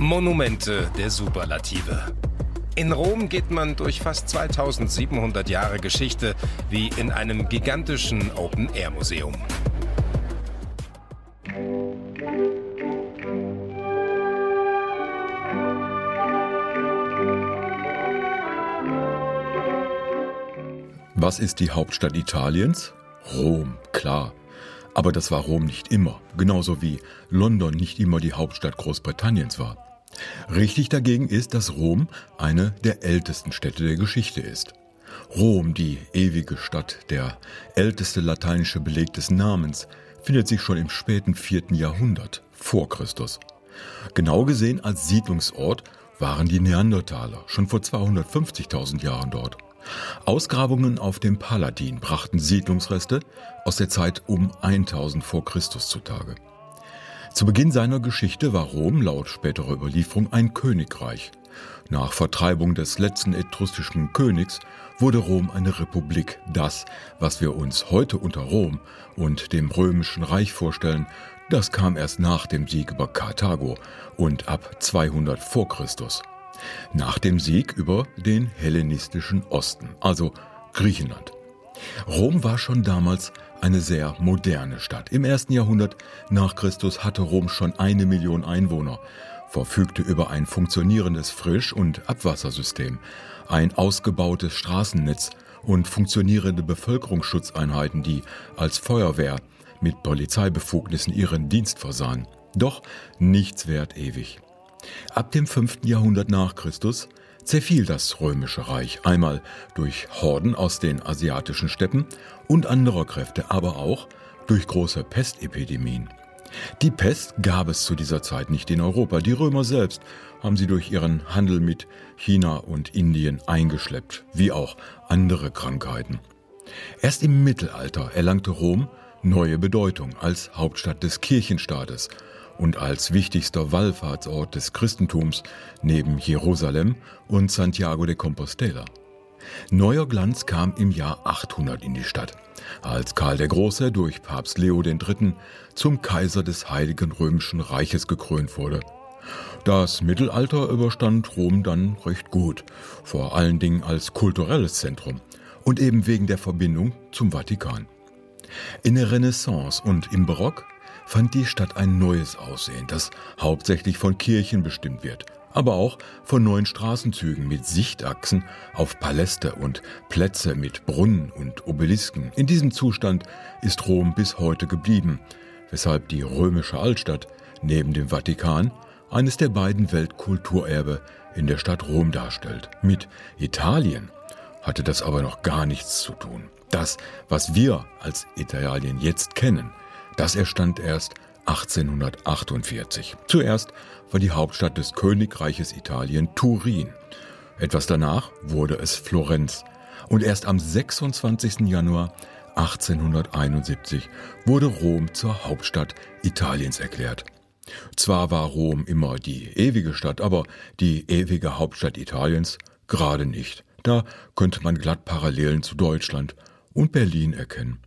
Monumente der Superlative. In Rom geht man durch fast 2700 Jahre Geschichte wie in einem gigantischen Open-Air-Museum. Was ist die Hauptstadt Italiens? Rom, klar. Aber das war Rom nicht immer, genauso wie London nicht immer die Hauptstadt Großbritanniens war. Richtig dagegen ist, dass Rom eine der ältesten Städte der Geschichte ist. Rom, die ewige Stadt, der älteste lateinische Beleg des Namens, findet sich schon im späten vierten Jahrhundert vor Christus. Genau gesehen als Siedlungsort waren die Neandertaler schon vor 250.000 Jahren dort. Ausgrabungen auf dem Palatin brachten Siedlungsreste aus der Zeit um 1000 vor Christus zutage. Zu Beginn seiner Geschichte war Rom laut späterer Überlieferung ein Königreich. Nach Vertreibung des letzten etruskischen Königs wurde Rom eine Republik. Das, was wir uns heute unter Rom und dem römischen Reich vorstellen, das kam erst nach dem Sieg über Karthago und ab 200 vor Christus. Nach dem Sieg über den hellenistischen Osten, also Griechenland. Rom war schon damals eine sehr moderne Stadt. Im ersten Jahrhundert nach Christus hatte Rom schon eine Million Einwohner, verfügte über ein funktionierendes Frisch- und Abwassersystem, ein ausgebautes Straßennetz und funktionierende Bevölkerungsschutzeinheiten, die als Feuerwehr mit Polizeibefugnissen ihren Dienst versahen. Doch nichts währt ewig. Ab dem 5. Jahrhundert nach Christus zerfiel das römische Reich einmal durch Horden aus den asiatischen Steppen und anderer Kräfte, aber auch durch große Pestepidemien. Die Pest gab es zu dieser Zeit nicht in Europa. Die Römer selbst haben sie durch ihren Handel mit China und Indien eingeschleppt, wie auch andere Krankheiten. Erst im Mittelalter erlangte Rom neue Bedeutung als Hauptstadt des Kirchenstaates und als wichtigster Wallfahrtsort des Christentums neben Jerusalem und Santiago de Compostela. Neuer Glanz kam im Jahr 800 in die Stadt, als Karl der Große durch Papst Leo III. zum Kaiser des Heiligen Römischen Reiches gekrönt wurde. Das Mittelalter überstand Rom dann recht gut, vor allen Dingen als kulturelles Zentrum und eben wegen der Verbindung zum Vatikan. In der Renaissance und im Barock fand die Stadt ein neues Aussehen, das hauptsächlich von Kirchen bestimmt wird, aber auch von neuen Straßenzügen mit Sichtachsen auf Paläste und Plätze mit Brunnen und Obelisken. In diesem Zustand ist Rom bis heute geblieben, weshalb die römische Altstadt neben dem Vatikan eines der beiden Weltkulturerbe in der Stadt Rom darstellt. Mit Italien hatte das aber noch gar nichts zu tun. Das, was wir als Italien jetzt kennen, das erstand erst 1848. Zuerst war die Hauptstadt des Königreiches Italien Turin. Etwas danach wurde es Florenz. Und erst am 26. Januar 1871 wurde Rom zur Hauptstadt Italiens erklärt. Zwar war Rom immer die ewige Stadt, aber die ewige Hauptstadt Italiens gerade nicht. Da könnte man glatt Parallelen zu Deutschland und Berlin erkennen.